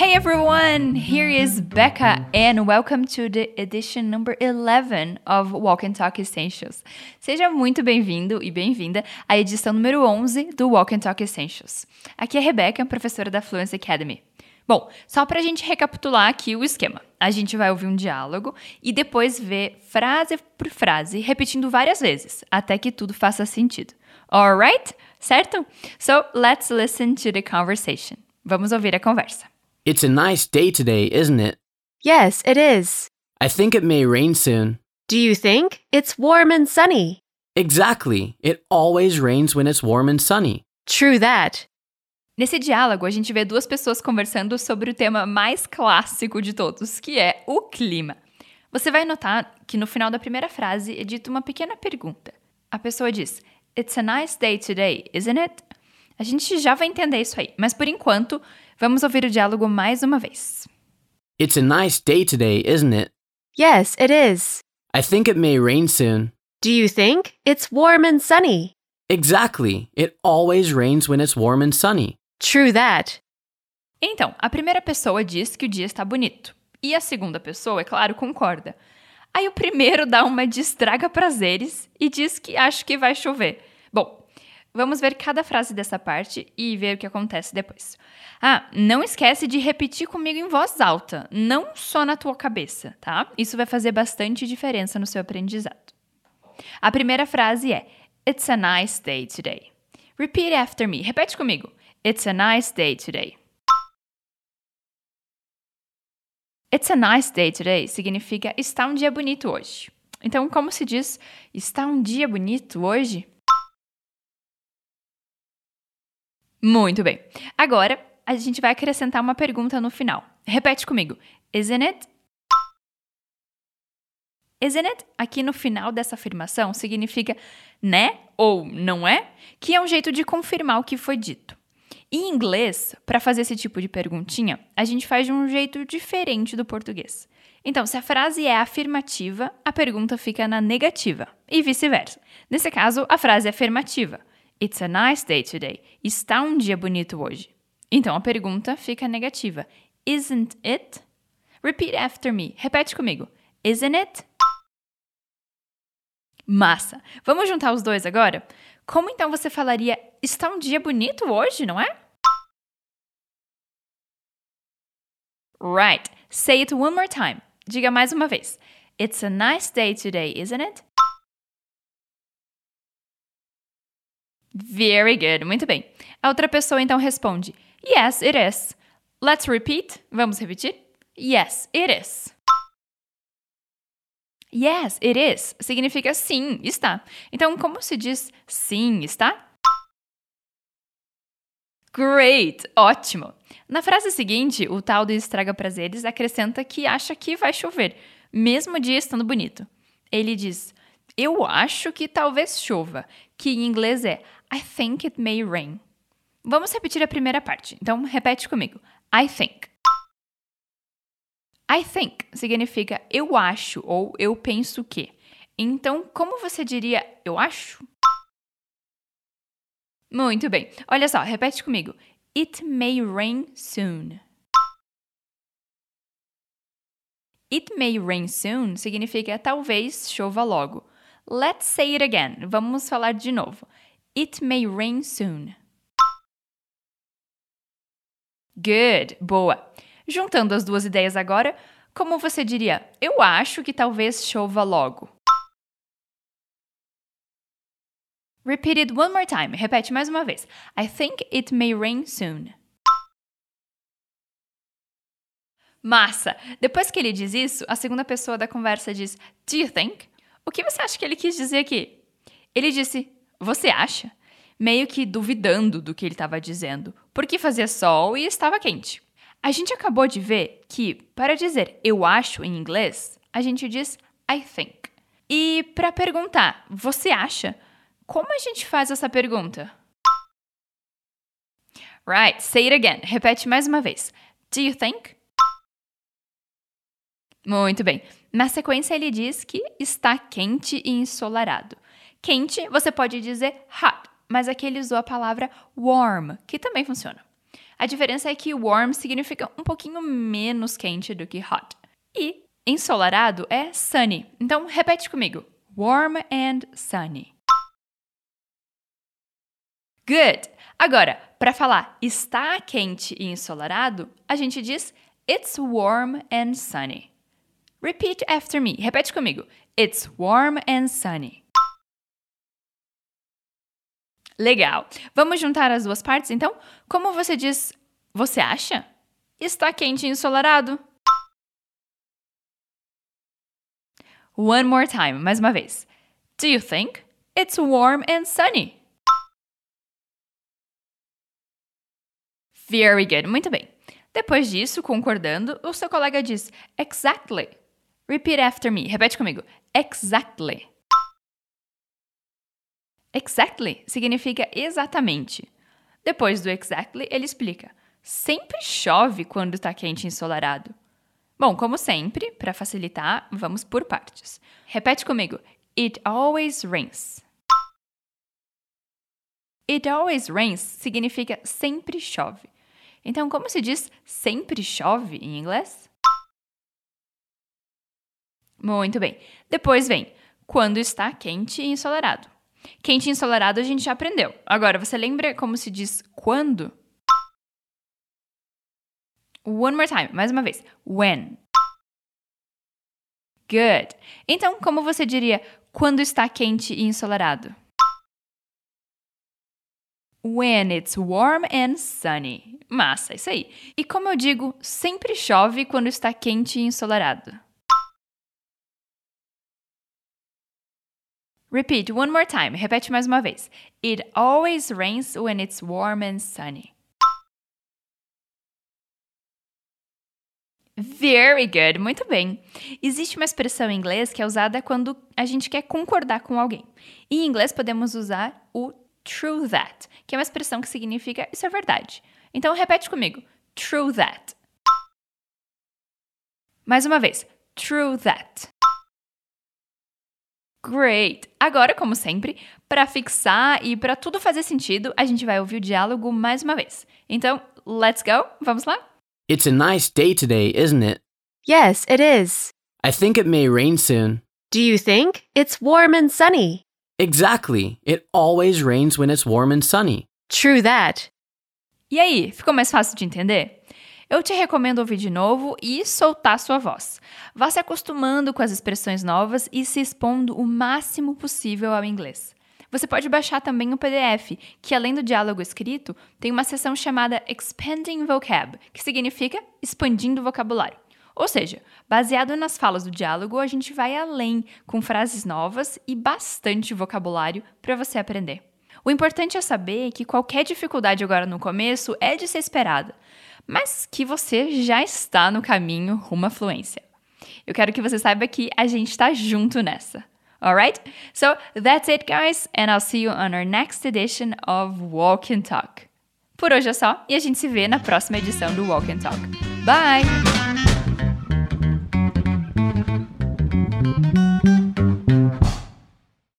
Hey everyone, here is Becca and welcome to the edition number 11 of Walk and Talk Essentials. Seja muito bem-vindo e bem-vinda à edição número 11 do Walk and Talk Essentials. Aqui é a Rebecca, professora da Fluency Academy. Bom, só para a gente recapitular aqui o esquema. A gente vai ouvir um diálogo e depois ver frase por frase, repetindo várias vezes, até que tudo faça sentido. Alright? Certo? So, let's listen to the conversation. Vamos ouvir a conversa. It's a nice day today, isn't it? Yes, it is. I think it may rain soon. Do you think? It's warm and sunny. Exactly. It always rains when it's warm and sunny. True that. Nesse diálogo, a gente vê duas pessoas conversando sobre o tema mais clássico de todos, que é o clima. Você vai notar que no final da primeira frase é dita uma pequena pergunta. A pessoa diz: It's a nice day today, isn't it? A gente já vai entender isso aí, mas por enquanto, vamos ouvir o diálogo mais uma vez. It's a nice day today, isn't it? Yes, it is. I think it may rain soon. Do you think? It's warm and sunny. Exactly. It always rains when it's warm and sunny. True that. Então, a primeira pessoa diz que o dia está bonito. E a segunda pessoa, é claro, concorda. Aí o primeiro dá uma de estraga prazeres e diz que acha que vai chover. Bom, vamos ver cada frase dessa parte e ver o que acontece depois. Ah, não esquece de repetir comigo em voz alta, não só na tua cabeça, tá? Isso vai fazer bastante diferença no seu aprendizado. A primeira frase é It's a nice day today. Repeat after me. Repete comigo. It's a nice day today. It's a nice day today significa está um dia bonito hoje. Então, como se diz está um dia bonito hoje? Muito bem. Agora, a gente vai acrescentar uma pergunta no final. Repete comigo. Isn't it? Isn't it? Aqui no final dessa afirmação significa né ou não é, que é um jeito de confirmar o que foi dito. Em inglês, para fazer esse tipo de perguntinha, a gente faz de um jeito diferente do português. Então, se a frase é afirmativa, a pergunta fica na negativa, e vice-versa. Nesse caso, a frase é afirmativa. It's a nice day today. Está um dia bonito hoje. Então, a pergunta fica negativa. Isn't it? Repeat after me. Repete comigo. Isn't it? Massa! Vamos juntar os dois agora? Como então você falaria está um dia bonito hoje, não é? Right. Say it one more time. Diga mais uma vez. It's a nice day today, isn't it? Very good. Muito bem. A outra pessoa então responde: Yes, it is. Let's repeat. Vamos repetir? Yes, it is. Yes, it is significa sim, está. Então, como se diz sim, está? Great! Ótimo! Na frase seguinte, o tal do estraga prazeres acrescenta que acha que vai chover, mesmo dia estando bonito. Ele diz: Eu acho que talvez chova, que em inglês é I think it may rain. Vamos repetir a primeira parte. Então, repete comigo. I think. I think significa eu acho ou eu penso que. Então, como você diria eu acho? Muito bem. Olha só, repete comigo. It may rain soon. It may rain soon significa talvez chova logo. Let's say it again. Vamos falar de novo. It may rain soon. Good. Boa. Juntando as duas ideias agora, como você diria? Eu acho que talvez chova logo. Repeat it one more time. Repete mais uma vez. I think it may rain soon. Massa! Depois que ele diz isso, a segunda pessoa da conversa diz: Do you think? O que você acha que ele quis dizer aqui? Ele disse: Você acha? Meio que duvidando do que ele estava dizendo, porque fazia sol e estava quente. A gente acabou de ver que, para dizer eu acho em inglês, a gente diz I think. E para perguntar você acha, como a gente faz essa pergunta? Right, say it again. Repete mais uma vez. Do you think? Muito bem. Na sequência, ele diz que está quente e ensolarado. Quente, você pode dizer hot, mas aqui ele usou a palavra warm, que também funciona. A diferença é que warm significa um pouquinho menos quente do que hot. E ensolarado é sunny. Então, repete comigo. Warm and sunny. Good! Agora, para falar está quente e ensolarado, a gente diz It's warm and sunny. Repeat after me. Repete comigo. It's warm and sunny. Legal. Vamos juntar as duas partes, então? Como você diz, você acha? Está quente e ensolarado? One more time, mais uma vez. Do you think it's warm and sunny? Very good, muito bem. Depois disso, concordando, o seu colega diz exactly. Repeat after me. Repete comigo. Exactly. Exactly significa exatamente. Depois do exactly, ele explica: sempre chove quando está quente e ensolarado. Bom, como sempre, para facilitar, vamos por partes. Repete comigo: It always rains. It always rains significa sempre chove. Então, como se diz sempre chove em inglês? Muito bem. Depois vem quando está quente e ensolarado. Quente e ensolarado a gente já aprendeu. Agora, você lembra como se diz quando? One more time, mais uma vez. When. Good. Então, como você diria quando está quente e ensolarado? When it's warm and sunny. Massa, isso aí. E como eu digo, sempre chove quando está quente e ensolarado. Repeat one more time. Repete mais uma vez. It always rains when it's warm and sunny. Very good, muito bem. Existe uma expressão em inglês que é usada quando a gente quer concordar com alguém. Em inglês podemos usar o true that, que é uma expressão que significa isso é verdade. Então repete comigo. True that. Mais uma vez. True that. Great! Agora, como sempre, para fixar e para tudo fazer sentido, a gente vai ouvir o diálogo mais uma vez. Então, let's go? Vamos lá? It's a nice day today, isn't it? Yes, it is. I think it may rain soon. Do you think? It's warm and sunny. Exactly. It always rains when it's warm and sunny. True that. E aí, ficou mais fácil de entender? Eu te recomendo ouvir de novo e soltar sua voz. Vá se acostumando com as expressões novas e se expondo o máximo possível ao inglês. Você pode baixar também o PDF, que além do diálogo escrito, tem uma seção chamada Expanding Vocab, que significa expandindo vocabulário. Ou seja, baseado nas falas do diálogo, a gente vai além com frases novas e bastante vocabulário para você aprender. O importante é saber que qualquer dificuldade agora no começo é de ser esperada, mas que você já está no caminho rumo à fluência. Eu quero que você saiba que a gente está junto nessa. Alright? So that's it, guys, and I'll see you on our next edition of Walk and Talk. Por hoje é só, e a gente se vê na próxima edição do Walk and Talk. Bye!